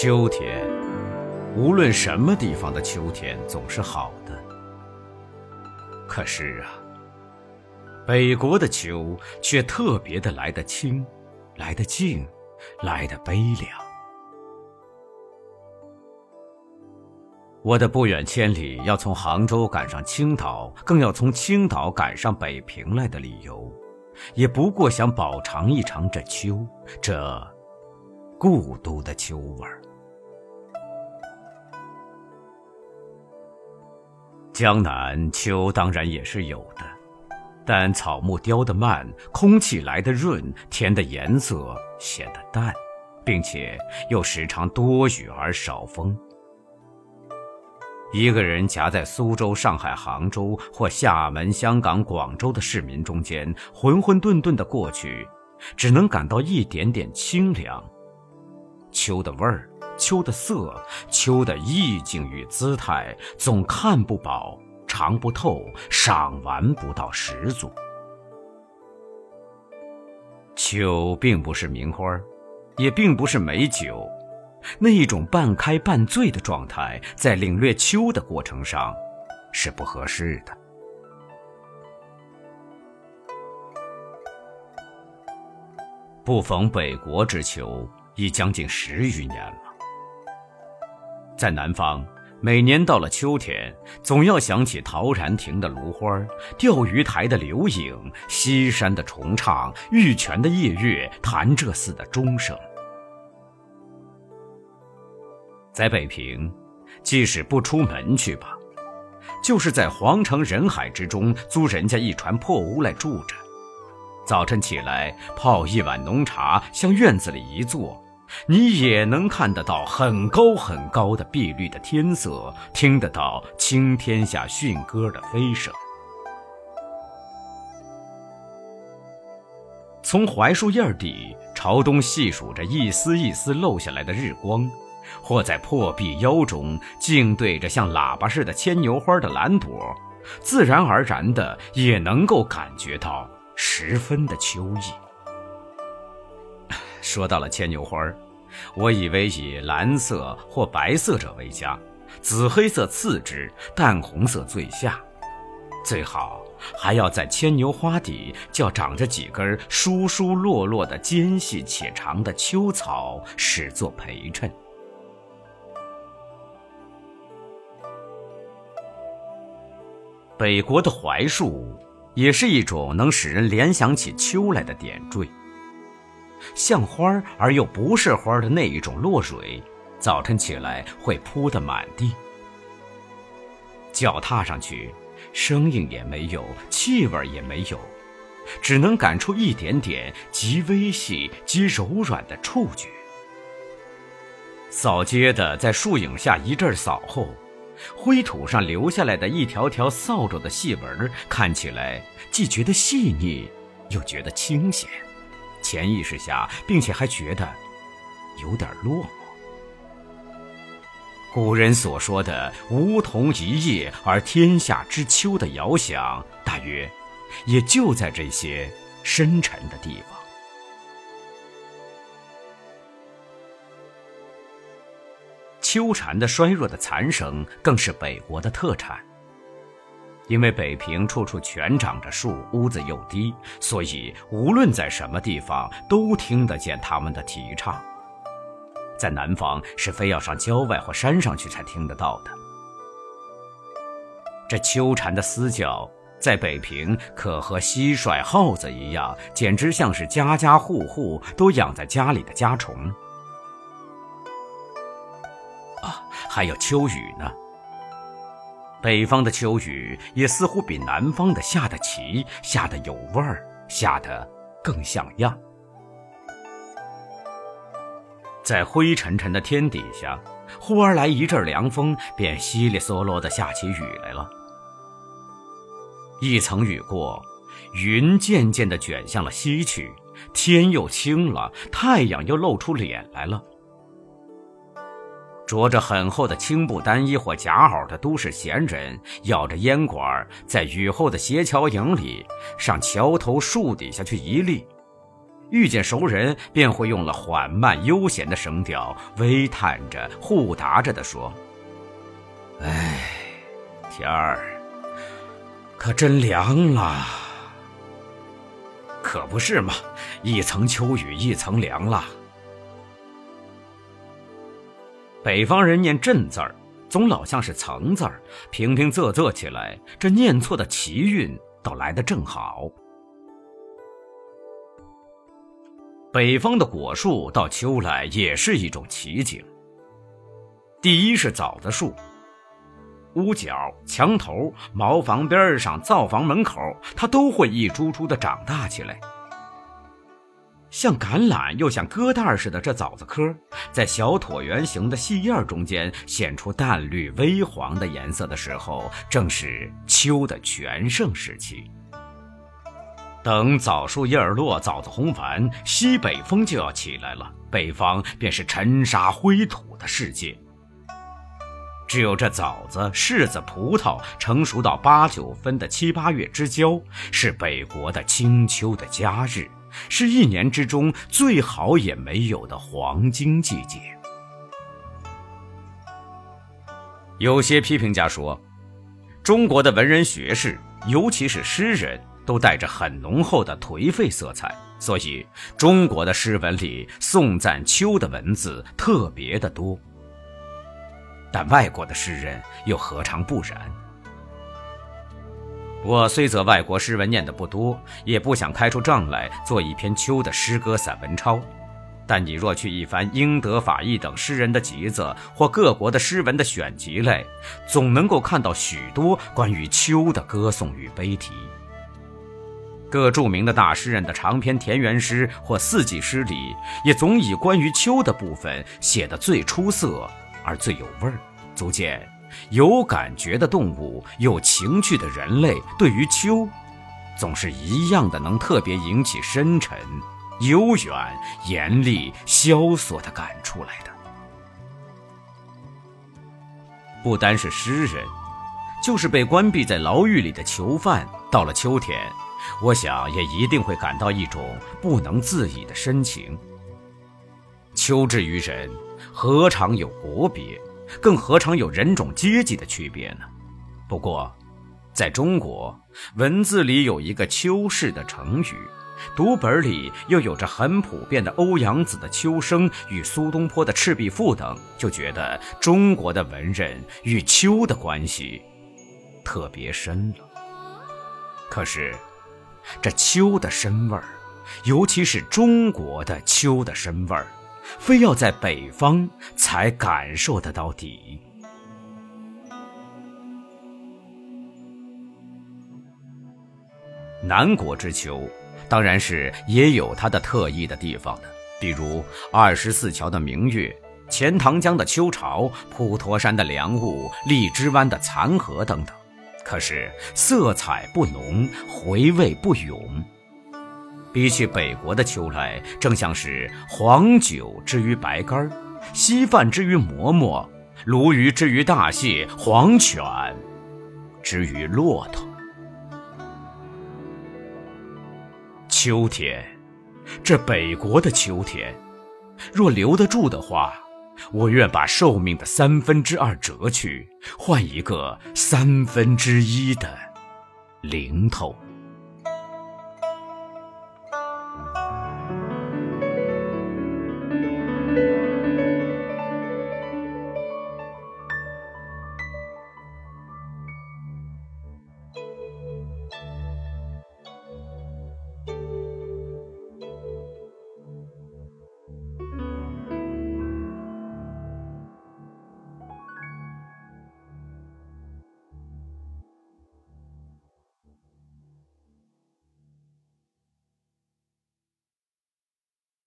秋天，无论什么地方的秋天总是好的。可是啊，北国的秋却特别的来得清，来得静，来得悲凉。我的不远千里要从杭州赶上青岛，更要从青岛赶上北平来的理由，也不过想饱尝一尝这秋，这故都的秋味儿。江南秋当然也是有的，但草木凋得慢，空气来得润，天的颜色显得淡，并且又时常多雨而少风。一个人夹在苏州、上海、杭州或厦门、香港、广州的市民中间，混混沌沌的过去，只能感到一点点清凉。秋的味儿。秋的色，秋的意境与姿态，总看不饱，尝不透，赏玩不到十足。秋并不是名花，也并不是美酒，那一种半开半醉的状态，在领略秋的过程上，是不合适的。不逢北国之秋，已将近十余年了。在南方，每年到了秋天，总要想起陶然亭的芦花、钓鱼台的柳影、西山的重唱、玉泉的夜月、潭柘寺的钟声。在北平，即使不出门去吧，就是在皇城人海之中租人家一船破屋来住着，早晨起来泡一碗浓茶，向院子里一坐。你也能看得到很高很高的碧绿的天色，听得到青天下驯鸽的飞声。从槐树叶底朝东细数着一丝一丝漏下来的日光，或在破壁腰中静对着像喇叭似的牵牛花的蓝朵，自然而然的也能够感觉到十分的秋意。说到了牵牛花我以为以蓝色或白色者为佳，紫黑色次之，淡红色最下。最好还要在牵牛花底叫长着几根疏疏落落的尖细且长的秋草，使作陪衬。北国的槐树，也是一种能使人联想起秋来的点缀。像花而又不是花的那一种落蕊，早晨起来会铺得满地。脚踏上去，声音也没有，气味也没有，只能感出一点点极微细、极柔软的触觉。扫街的在树影下一阵扫后，灰土上留下来的一条条扫帚的细纹，看起来既觉得细腻，又觉得清闲。潜意识下，并且还觉得有点落寞。古人所说的“梧桐一叶而天下知秋”的遥想，大约也就在这些深沉的地方。秋蝉的衰弱的残声，更是北国的特产。因为北平处处全长着树，屋子又低，所以无论在什么地方都听得见他们的啼唱。在南方是非要上郊外或山上去才听得到的。这秋蝉的嘶叫，在北平可和蟋蟀、耗子一样，简直像是家家户户都养在家里的家虫。啊，还有秋雨呢。北方的秋雨也似乎比南方的下得齐，下得有味儿，下得更像样。在灰沉沉的天底下，忽而来一阵凉风，便稀里嗦啰的下起雨来了。一层雨过，云渐渐的卷向了西去，天又晴了，太阳又露出脸来了。着着很厚的青布单衣或夹袄的都市闲人，咬着烟管，在雨后的斜桥影里，上桥头树底下去一立，遇见熟人便会用了缓慢悠闲的声调，微叹着、互答着的说：“哎，天儿可真凉了。”可不是嘛，一层秋雨一层凉了。北方人念“镇”字儿，总老像是“层”字儿，平平仄仄起来，这念错的奇韵倒来得正好。北方的果树到秋来也是一种奇景。第一是枣子树，屋角、墙头、茅房边上、灶房门口，它都会一株株的长大起来。像橄榄又像疙瘩似的这枣子壳，在小椭圆形的细叶中间显出淡绿微黄的颜色的时候，正是秋的全盛时期。等枣树叶落，枣子红完，西北风就要起来了，北方便是尘沙灰土的世界。只有这枣子、柿子、葡萄成熟到八九分的七八月之交，是北国的清秋的佳日。是一年之中最好也没有的黄金季节。有些批评家说，中国的文人学士，尤其是诗人，都带着很浓厚的颓废色彩，所以中国的诗文里颂赞秋的文字特别的多。但外国的诗人又何尝不然？我虽则外国诗文念得不多，也不想开出账来做一篇秋的诗歌散文抄。但你若去一番英德法意等诗人的集子，或各国的诗文的选集类，总能够看到许多关于秋的歌颂与悲题。各著名的大诗人的长篇田园诗或四季诗里，也总以关于秋的部分写得最出色而最有味儿，足见。有感觉的动物，有情趣的人类，对于秋，总是一样的，能特别引起深沉、悠远、严厉、萧索的感触来的。不单是诗人，就是被关闭在牢狱里的囚犯，到了秋天，我想也一定会感到一种不能自已的深情。秋至于人，何尝有国别？更何尝有人种阶级的区别呢？不过，在中国文字里有一个“秋氏”的成语，读本里又有着很普遍的欧阳子的《秋声》与苏东坡的《赤壁赋》等，就觉得中国的文人与秋的关系特别深了。可是，这秋的深味儿，尤其是中国的秋的深味儿。非要在北方才感受得到底。南国之秋，当然是也有它的特异的地方的，比如二十四桥的明月、钱塘江的秋潮、普陀山的凉雾、荔枝湾的残荷等等。可是色彩不浓，回味不永。比起北国的秋来，正像是黄酒之于白干稀饭之于馍馍，鲈鱼之于大蟹，黄犬之于骆驼。秋天，这北国的秋天，若留得住的话，我愿把寿命的三分之二折去，换一个三分之一的零头。